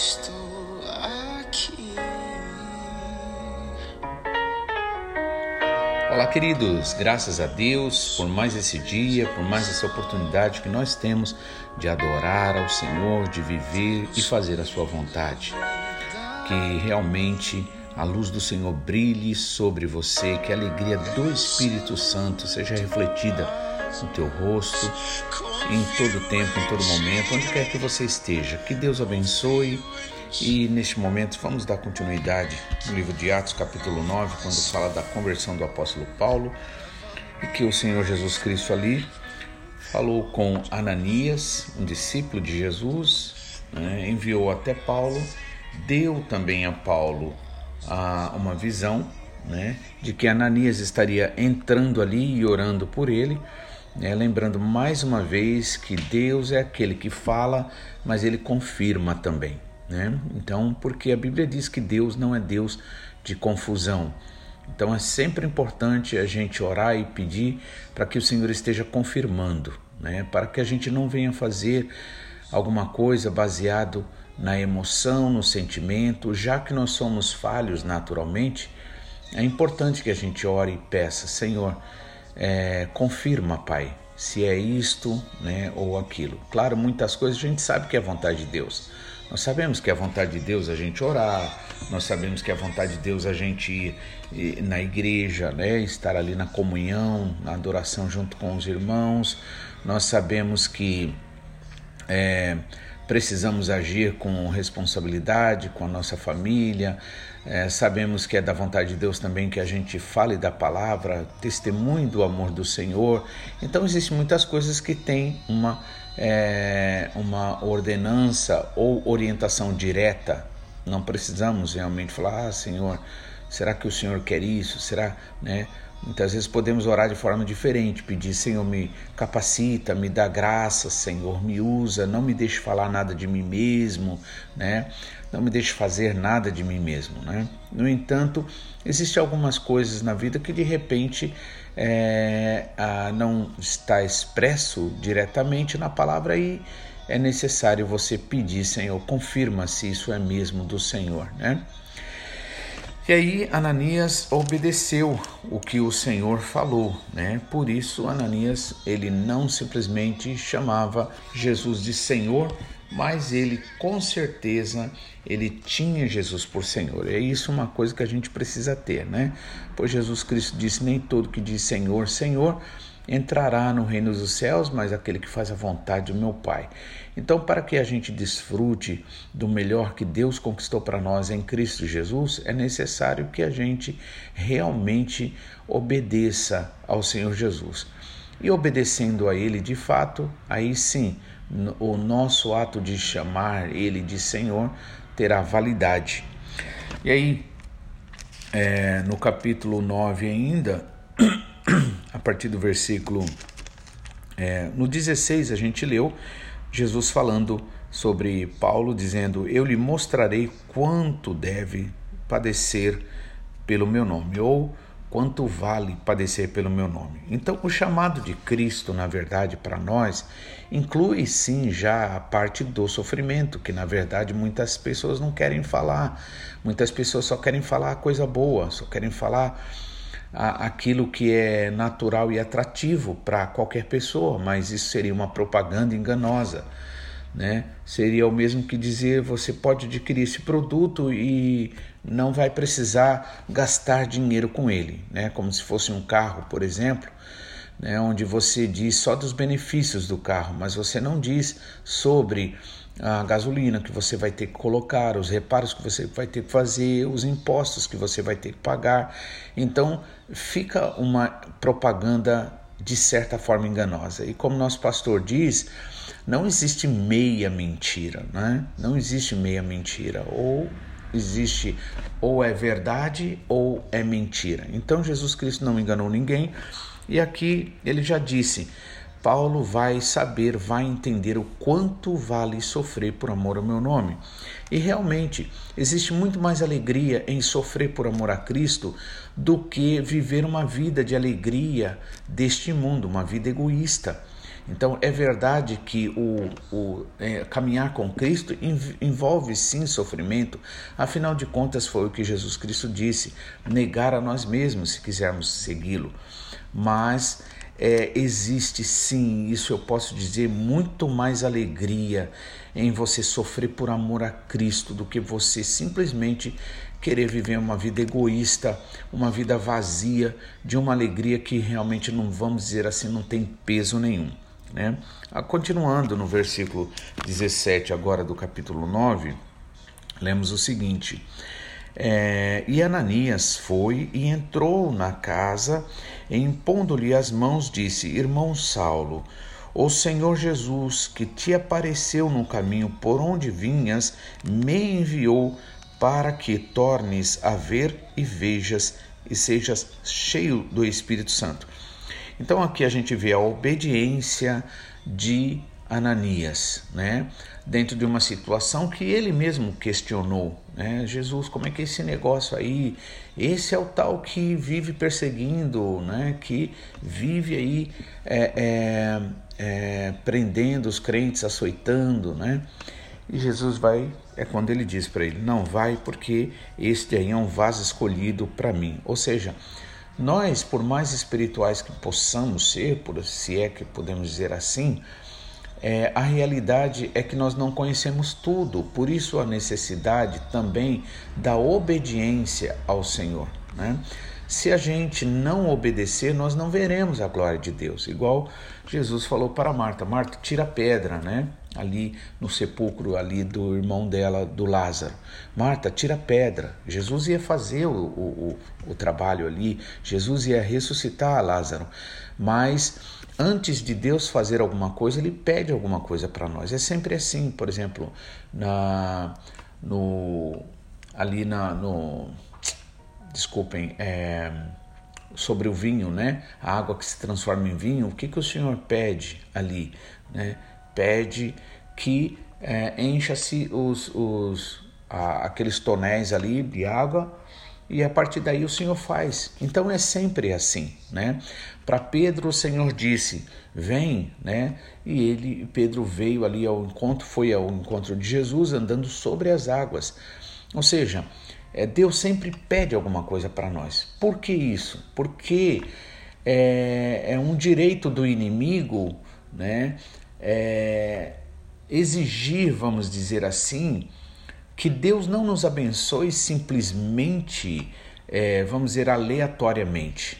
Estou aqui. Olá, queridos, graças a Deus por mais esse dia, por mais essa oportunidade que nós temos de adorar ao Senhor, de viver e fazer a Sua vontade. Que realmente a luz do Senhor brilhe sobre você, que a alegria do Espírito Santo seja refletida no teu rosto, em todo tempo, em todo momento, onde quer que você esteja. Que Deus abençoe. E neste momento vamos dar continuidade no livro de Atos, capítulo 9, quando fala da conversão do apóstolo Paulo, e que o Senhor Jesus Cristo ali falou com Ananias, um discípulo de Jesus, né, enviou até Paulo, deu também a Paulo a, uma visão né, de que Ananias estaria entrando ali e orando por ele. Né, lembrando mais uma vez que Deus é aquele que fala, mas ele confirma também. Né? Então, porque a Bíblia diz que Deus não é Deus de confusão. Então é sempre importante a gente orar e pedir para que o Senhor esteja confirmando, né? para que a gente não venha fazer alguma coisa baseado na emoção, no sentimento, já que nós somos falhos naturalmente, é importante que a gente ore e peça, Senhor, é, confirma, Pai, se é isto né, ou aquilo. Claro, muitas coisas a gente sabe que é vontade de Deus. Nós sabemos que é vontade de Deus a gente orar, nós sabemos que é vontade de Deus a gente ir na igreja, né, estar ali na comunhão, na adoração junto com os irmãos. Nós sabemos que é, precisamos agir com responsabilidade com a nossa família. É, sabemos que é da vontade de Deus também que a gente fale da palavra, testemunhe do amor do Senhor. Então, existem muitas coisas que têm uma, é, uma ordenança ou orientação direta. Não precisamos realmente falar, ah, Senhor, será que o Senhor quer isso? Será, né? Muitas vezes podemos orar de forma diferente, pedir, Senhor, me capacita, me dá graça, Senhor, me usa, não me deixe falar nada de mim mesmo, né? Não me deixe fazer nada de mim mesmo, né? No entanto, existem algumas coisas na vida que de repente é, não está expresso diretamente na palavra e é necessário você pedir, Senhor, confirma se isso é mesmo do Senhor, né? E aí Ananias obedeceu o que o Senhor falou, né? Por isso Ananias ele não simplesmente chamava Jesus de Senhor, mas ele com certeza ele tinha Jesus por Senhor. É isso uma coisa que a gente precisa ter, né? Pois Jesus Cristo disse: nem todo que diz Senhor, Senhor entrará no reino dos céus, mas aquele que faz a vontade do meu Pai. Então, para que a gente desfrute do melhor que Deus conquistou para nós em Cristo Jesus, é necessário que a gente realmente obedeça ao Senhor Jesus. E obedecendo a Ele de fato, aí sim, o nosso ato de chamar Ele de Senhor terá validade. E aí, é, no capítulo 9 ainda, a partir do versículo. É, no 16 a gente leu Jesus falando sobre Paulo, dizendo: Eu lhe mostrarei quanto deve padecer pelo meu nome, ou quanto vale padecer pelo meu nome. Então, o chamado de Cristo, na verdade, para nós, inclui sim já a parte do sofrimento, que na verdade muitas pessoas não querem falar. Muitas pessoas só querem falar coisa boa, só querem falar aquilo que é natural e atrativo para qualquer pessoa, mas isso seria uma propaganda enganosa. Né? Seria o mesmo que dizer você pode adquirir esse produto e não vai precisar gastar dinheiro com ele, né? Como se fosse um carro, por exemplo, né? Onde você diz só dos benefícios do carro, mas você não diz sobre a gasolina que você vai ter que colocar, os reparos que você vai ter que fazer, os impostos que você vai ter que pagar. Então, fica uma propaganda de certa forma enganosa. E como nosso pastor diz, não existe meia mentira, né? Não existe meia mentira. Ou existe ou é verdade ou é mentira. Então Jesus Cristo não enganou ninguém. E aqui ele já disse: Paulo vai saber, vai entender o quanto vale sofrer por amor ao meu nome. E realmente, existe muito mais alegria em sofrer por amor a Cristo do que viver uma vida de alegria deste mundo, uma vida egoísta. Então, é verdade que o, o é, caminhar com Cristo envolve sim sofrimento, afinal de contas, foi o que Jesus Cristo disse: negar a nós mesmos se quisermos segui-lo. Mas é, existe sim, isso eu posso dizer, muito mais alegria em você sofrer por amor a Cristo do que você simplesmente querer viver uma vida egoísta, uma vida vazia, de uma alegria que realmente não vamos dizer assim, não tem peso nenhum. Né? Ah, continuando no versículo 17, agora do capítulo 9, lemos o seguinte: é, E Ananias foi e entrou na casa, e impondo-lhe as mãos, disse: Irmão Saulo, o Senhor Jesus, que te apareceu no caminho por onde vinhas, me enviou para que tornes a ver e vejas e sejas cheio do Espírito Santo. Então aqui a gente vê a obediência de Ananias, né? Dentro de uma situação que ele mesmo questionou, né? Jesus, como é que é esse negócio aí? Esse é o tal que vive perseguindo, né? Que vive aí é, é, é, prendendo os crentes, açoitando, né? E Jesus vai, é quando ele diz para ele: Não vai, porque este aí é um vaso escolhido para mim. Ou seja, nós, por mais espirituais que possamos ser, por se é que podemos dizer assim, é, a realidade é que nós não conhecemos tudo, por isso a necessidade também da obediência ao Senhor. Né? Se a gente não obedecer, nós não veremos a glória de Deus. Igual Jesus falou para Marta: Marta, tira a pedra, né? Ali no sepulcro ali do irmão dela, do Lázaro. Marta, tira a pedra. Jesus ia fazer o, o, o trabalho ali, Jesus ia ressuscitar Lázaro. Mas antes de Deus fazer alguma coisa, ele pede alguma coisa para nós. É sempre assim, por exemplo, na, no, ali na, no. Desculpem, é, sobre o vinho, né? A água que se transforma em vinho, o que, que o Senhor pede ali? Né? Pede que é, encha-se os, os, aqueles tonéis ali de água e a partir daí o Senhor faz. Então é sempre assim, né? Para Pedro o Senhor disse: "Vem", né? E ele Pedro veio ali ao encontro, foi ao encontro de Jesus andando sobre as águas. Ou seja, é, Deus sempre pede alguma coisa para nós. Por que isso? Porque é, é um direito do inimigo, né? É, exigir, vamos dizer assim, que Deus não nos abençoe simplesmente, é, vamos dizer, aleatoriamente.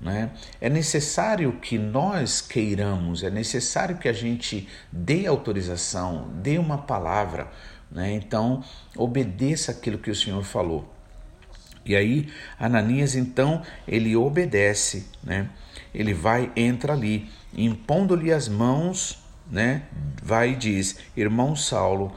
Né? É necessário que nós queiramos, é necessário que a gente dê autorização, dê uma palavra. Né? Então, obedeça aquilo que o Senhor falou. E aí, Ananias, então, ele obedece, né? ele vai, entra ali, impondo-lhe as mãos né? Vai e diz: Irmão Saulo,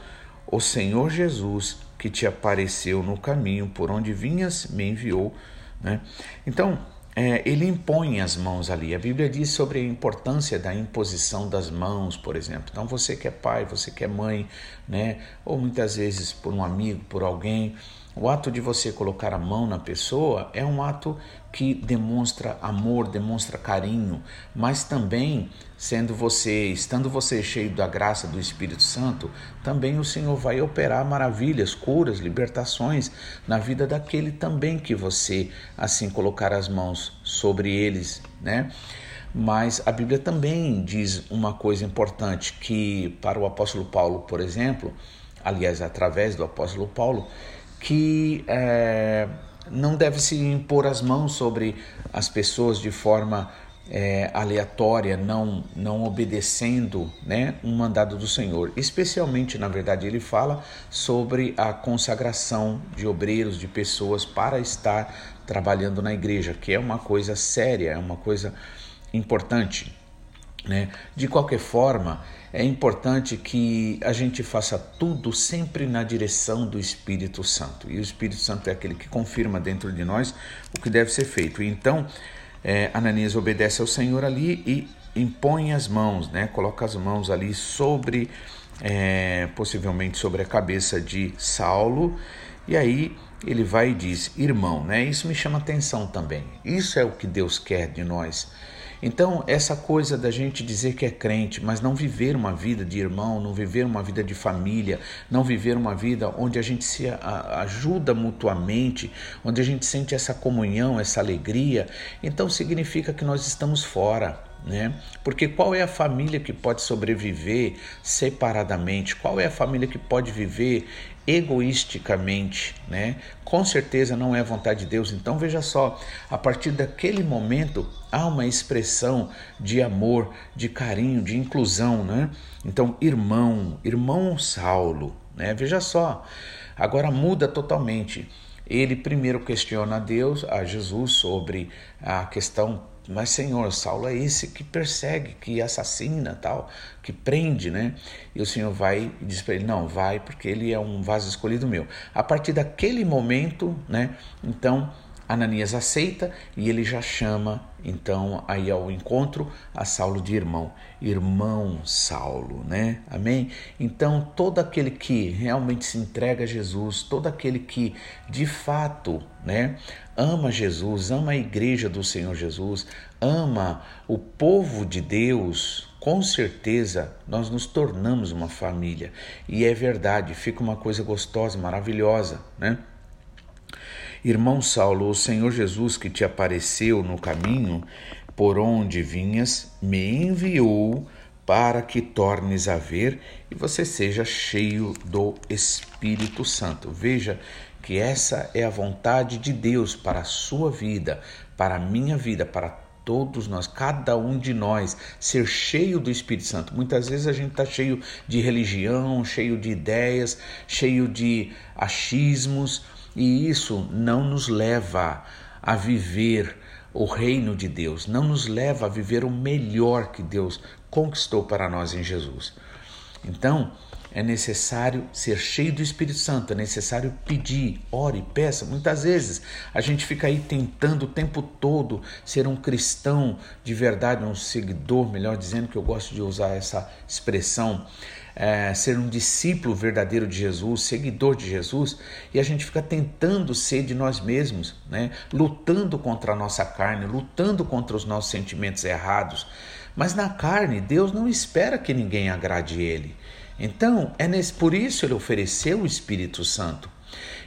o Senhor Jesus que te apareceu no caminho por onde vinhas me enviou, né? Então, é, ele impõe as mãos ali. A Bíblia diz sobre a importância da imposição das mãos, por exemplo. Então, você que é pai, você que é mãe, né? Ou muitas vezes por um amigo, por alguém, o ato de você colocar a mão na pessoa é um ato que demonstra amor, demonstra carinho, mas também sendo você, estando você cheio da graça do Espírito Santo, também o Senhor vai operar maravilhas, curas, libertações na vida daquele também que você assim colocar as mãos sobre eles, né? Mas a Bíblia também diz uma coisa importante que para o apóstolo Paulo, por exemplo, aliás, através do apóstolo Paulo, que é, não deve se impor as mãos sobre as pessoas de forma é, aleatória, não, não obedecendo né, um mandado do Senhor. Especialmente, na verdade, ele fala sobre a consagração de obreiros, de pessoas para estar trabalhando na igreja, que é uma coisa séria, é uma coisa importante. Né? De qualquer forma, é importante que a gente faça tudo sempre na direção do Espírito Santo. E o Espírito Santo é aquele que confirma dentro de nós o que deve ser feito. Então, é, Ananias obedece ao Senhor ali e impõe as mãos, né? Coloca as mãos ali sobre, é, possivelmente sobre a cabeça de Saulo, e aí ele vai e diz: irmão, né? Isso me chama atenção também. Isso é o que Deus quer de nós. Então, essa coisa da gente dizer que é crente, mas não viver uma vida de irmão, não viver uma vida de família, não viver uma vida onde a gente se ajuda mutuamente, onde a gente sente essa comunhão, essa alegria, então significa que nós estamos fora né? Porque qual é a família que pode sobreviver separadamente? Qual é a família que pode viver egoisticamente, né? Com certeza não é a vontade de Deus. Então veja só, a partir daquele momento há uma expressão de amor, de carinho, de inclusão, né? Então, irmão, irmão Saulo, né? Veja só. Agora muda totalmente. Ele primeiro questiona a Deus, a Jesus sobre a questão mas, Senhor, Saulo é esse que persegue, que assassina, tal, que prende, né? E o Senhor vai e diz para ele: Não, vai, porque ele é um vaso escolhido meu. A partir daquele momento, né? Então Ananias aceita e ele já chama então aí ao encontro a Saulo de irmão, irmão Saulo, né? Amém? Então todo aquele que realmente se entrega a Jesus, todo aquele que de fato, né, ama Jesus, ama a igreja do Senhor Jesus, ama o povo de Deus, com certeza nós nos tornamos uma família. E é verdade, fica uma coisa gostosa, maravilhosa, né? Irmão Saulo, o Senhor Jesus que te apareceu no caminho por onde vinhas, me enviou para que tornes a ver e você seja cheio do Espírito Santo. Veja que essa é a vontade de Deus para a sua vida, para a minha vida, para todos nós, cada um de nós, ser cheio do Espírito Santo. Muitas vezes a gente está cheio de religião, cheio de ideias, cheio de achismos e isso não nos leva a viver o reino de Deus, não nos leva a viver o melhor que Deus conquistou para nós em Jesus. Então, é necessário ser cheio do Espírito Santo, é necessário pedir, ore, peça. Muitas vezes a gente fica aí tentando o tempo todo ser um cristão de verdade, um seguidor, melhor dizendo, que eu gosto de usar essa expressão, é, ser um discípulo verdadeiro de Jesus, seguidor de Jesus, e a gente fica tentando ser de nós mesmos, né? lutando contra a nossa carne, lutando contra os nossos sentimentos errados. Mas na carne, Deus não espera que ninguém agrade Ele. Então, é nesse, por isso ele ofereceu o Espírito Santo.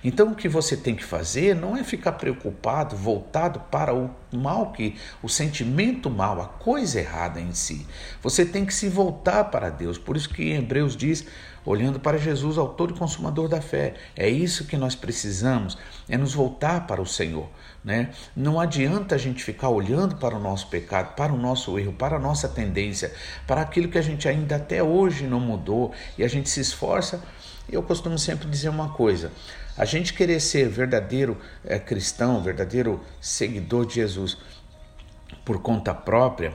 Então, o que você tem que fazer não é ficar preocupado, voltado para o mal que, o sentimento mal, a coisa errada em si. Você tem que se voltar para Deus. Por isso que em Hebreus diz, olhando para Jesus, autor e consumador da fé. É isso que nós precisamos, é nos voltar para o Senhor. Né? Não adianta a gente ficar olhando para o nosso pecado, para o nosso erro, para a nossa tendência, para aquilo que a gente ainda até hoje não mudou e a gente se esforça. Eu costumo sempre dizer uma coisa: a gente querer ser verdadeiro é, cristão, verdadeiro seguidor de Jesus por conta própria,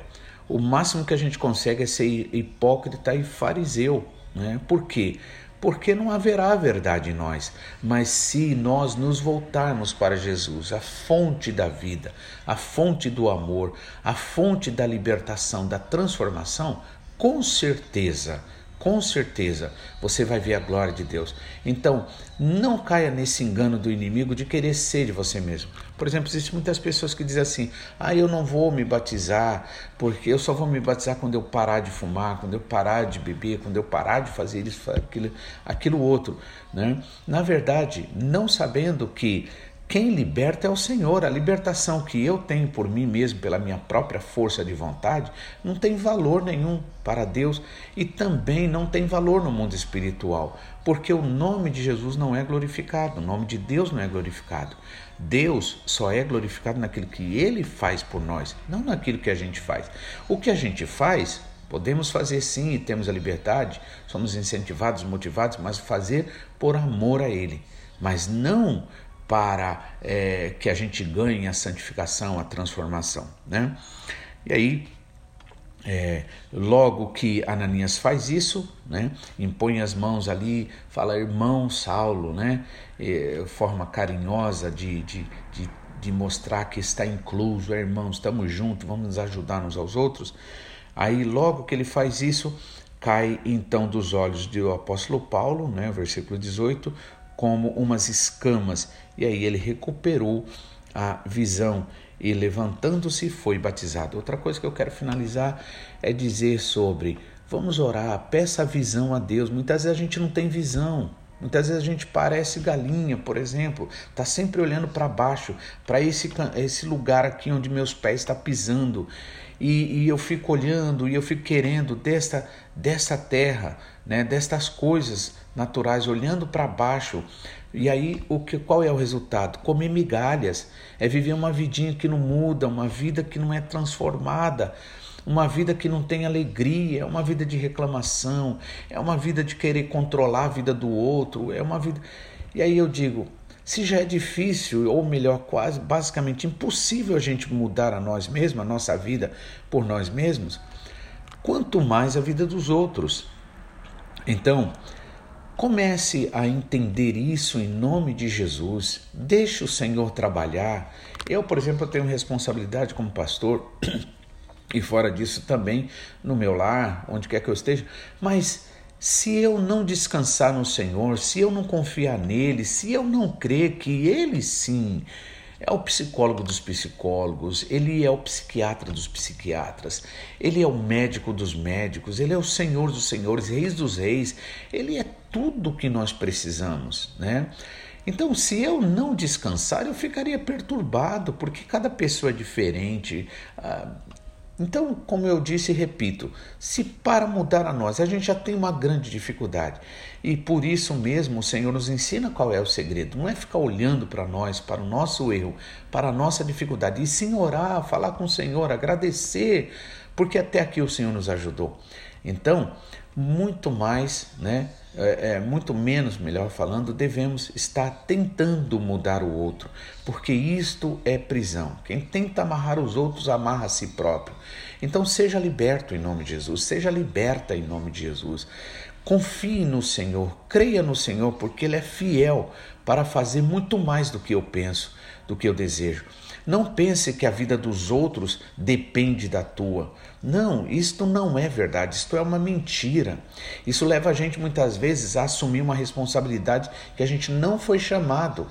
o máximo que a gente consegue é ser hipócrita e fariseu. Né? Por quê? porque não haverá verdade em nós. Mas se nós nos voltarmos para Jesus, a fonte da vida, a fonte do amor, a fonte da libertação, da transformação, com certeza com certeza você vai ver a glória de Deus. Então, não caia nesse engano do inimigo de querer ser de você mesmo. Por exemplo, existem muitas pessoas que dizem assim: ah, eu não vou me batizar, porque eu só vou me batizar quando eu parar de fumar, quando eu parar de beber, quando eu parar de fazer isso, aquilo, aquilo outro. Né? Na verdade, não sabendo que quem liberta é o Senhor. A libertação que eu tenho por mim mesmo, pela minha própria força de vontade, não tem valor nenhum para Deus e também não tem valor no mundo espiritual, porque o nome de Jesus não é glorificado, o nome de Deus não é glorificado. Deus só é glorificado naquilo que ele faz por nós, não naquilo que a gente faz. O que a gente faz, podemos fazer sim e temos a liberdade, somos incentivados, motivados, mas fazer por amor a ele, mas não para é, que a gente ganhe a santificação, a transformação. Né? E aí, é, logo que Ananias faz isso, né, impõe as mãos ali, fala irmão Saulo, né, é, forma carinhosa de, de, de, de, mostrar que está incluso, é, irmãos, estamos juntos, vamos nos ajudar uns aos outros. Aí, logo que ele faz isso, cai então dos olhos do apóstolo Paulo, né, versículo 18, como umas escamas. E aí ele recuperou a visão e levantando-se foi batizado. Outra coisa que eu quero finalizar é dizer sobre vamos orar, peça visão a Deus. Muitas vezes a gente não tem visão. Muitas vezes a gente parece galinha, por exemplo, está sempre olhando para baixo, para esse, esse lugar aqui onde meus pés estão tá pisando. E, e, eu fico olhando e eu fico querendo desta, dessa terra, né, destas coisas naturais, olhando para baixo. E aí, o que, qual é o resultado? Comer migalhas, é viver uma vidinha que não muda, uma vida que não é transformada uma vida que não tem alegria, é uma vida de reclamação, é uma vida de querer controlar a vida do outro, é uma vida. E aí eu digo, se já é difícil, ou melhor, quase basicamente impossível a gente mudar a nós mesmos, a nossa vida por nós mesmos, quanto mais a vida dos outros. Então, comece a entender isso em nome de Jesus. Deixe o Senhor trabalhar. Eu, por exemplo, tenho responsabilidade como pastor e fora disso também no meu lar, onde quer que eu esteja, mas se eu não descansar no Senhor, se eu não confiar nele, se eu não crer que ele sim é o psicólogo dos psicólogos, ele é o psiquiatra dos psiquiatras, ele é o médico dos médicos, ele é o Senhor dos senhores, reis dos reis, ele é tudo o que nós precisamos, né? Então, se eu não descansar, eu ficaria perturbado, porque cada pessoa é diferente. Ah, então, como eu disse e repito, se para mudar a nós a gente já tem uma grande dificuldade e por isso mesmo o Senhor nos ensina qual é o segredo, não é ficar olhando para nós, para o nosso erro, para a nossa dificuldade, e sim orar, falar com o Senhor, agradecer, porque até aqui o Senhor nos ajudou. Então, muito mais, né? É, é, muito menos, melhor falando, devemos estar tentando mudar o outro, porque isto é prisão. Quem tenta amarrar os outros amarra a si próprio. Então seja liberto em nome de Jesus, seja liberta em nome de Jesus. Confie no Senhor, creia no Senhor, porque Ele é fiel para fazer muito mais do que eu penso, do que eu desejo. Não pense que a vida dos outros depende da tua. Não, isto não é verdade, isto é uma mentira. Isso leva a gente muitas vezes a assumir uma responsabilidade que a gente não foi chamado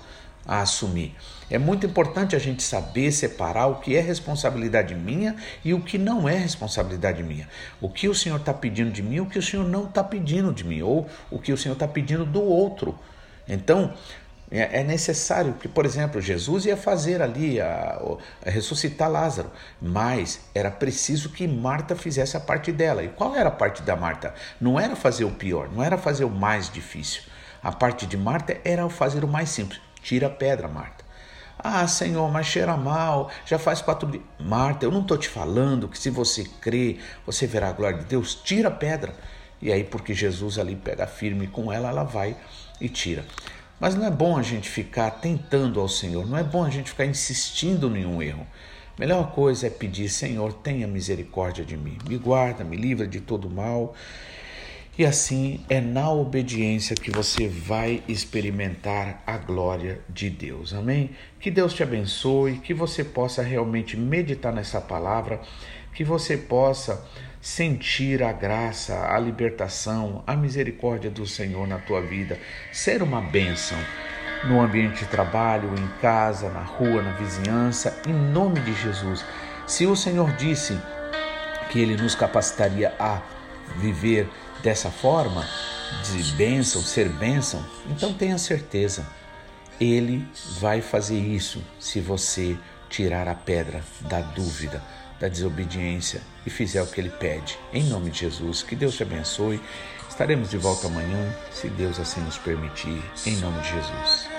a assumir. É muito importante a gente saber separar o que é responsabilidade minha e o que não é responsabilidade minha. O que o Senhor está pedindo de mim o que o Senhor não está pedindo de mim, ou o que o Senhor está pedindo do outro. Então, é, é necessário que, por exemplo, Jesus ia fazer ali, a, a, ressuscitar Lázaro, mas era preciso que Marta fizesse a parte dela. E qual era a parte da Marta? Não era fazer o pior, não era fazer o mais difícil. A parte de Marta era fazer o mais simples: tira a pedra, Marta. Ah, Senhor, mas cheira mal, já faz quatro dias. Marta, eu não estou te falando que se você crê, você verá a glória de Deus. Tira a pedra. E aí, porque Jesus ali pega firme com ela, ela vai e tira. Mas não é bom a gente ficar tentando ao Senhor, não é bom a gente ficar insistindo em um erro. Melhor coisa é pedir, Senhor, tenha misericórdia de mim, me guarda, me livra de todo mal. E assim é na obediência que você vai experimentar a glória de Deus. Amém? Que Deus te abençoe, que você possa realmente meditar nessa palavra, que você possa sentir a graça, a libertação, a misericórdia do Senhor na tua vida, ser uma bênção no ambiente de trabalho, em casa, na rua, na vizinhança, em nome de Jesus. Se o Senhor disse que Ele nos capacitaria a viver dessa forma, de bênção, ser bênção, então tenha certeza, Ele vai fazer isso se você tirar a pedra da dúvida da desobediência e fizer o que ele pede. Em nome de Jesus, que Deus te abençoe. Estaremos de volta amanhã, se Deus assim nos permitir, em nome de Jesus.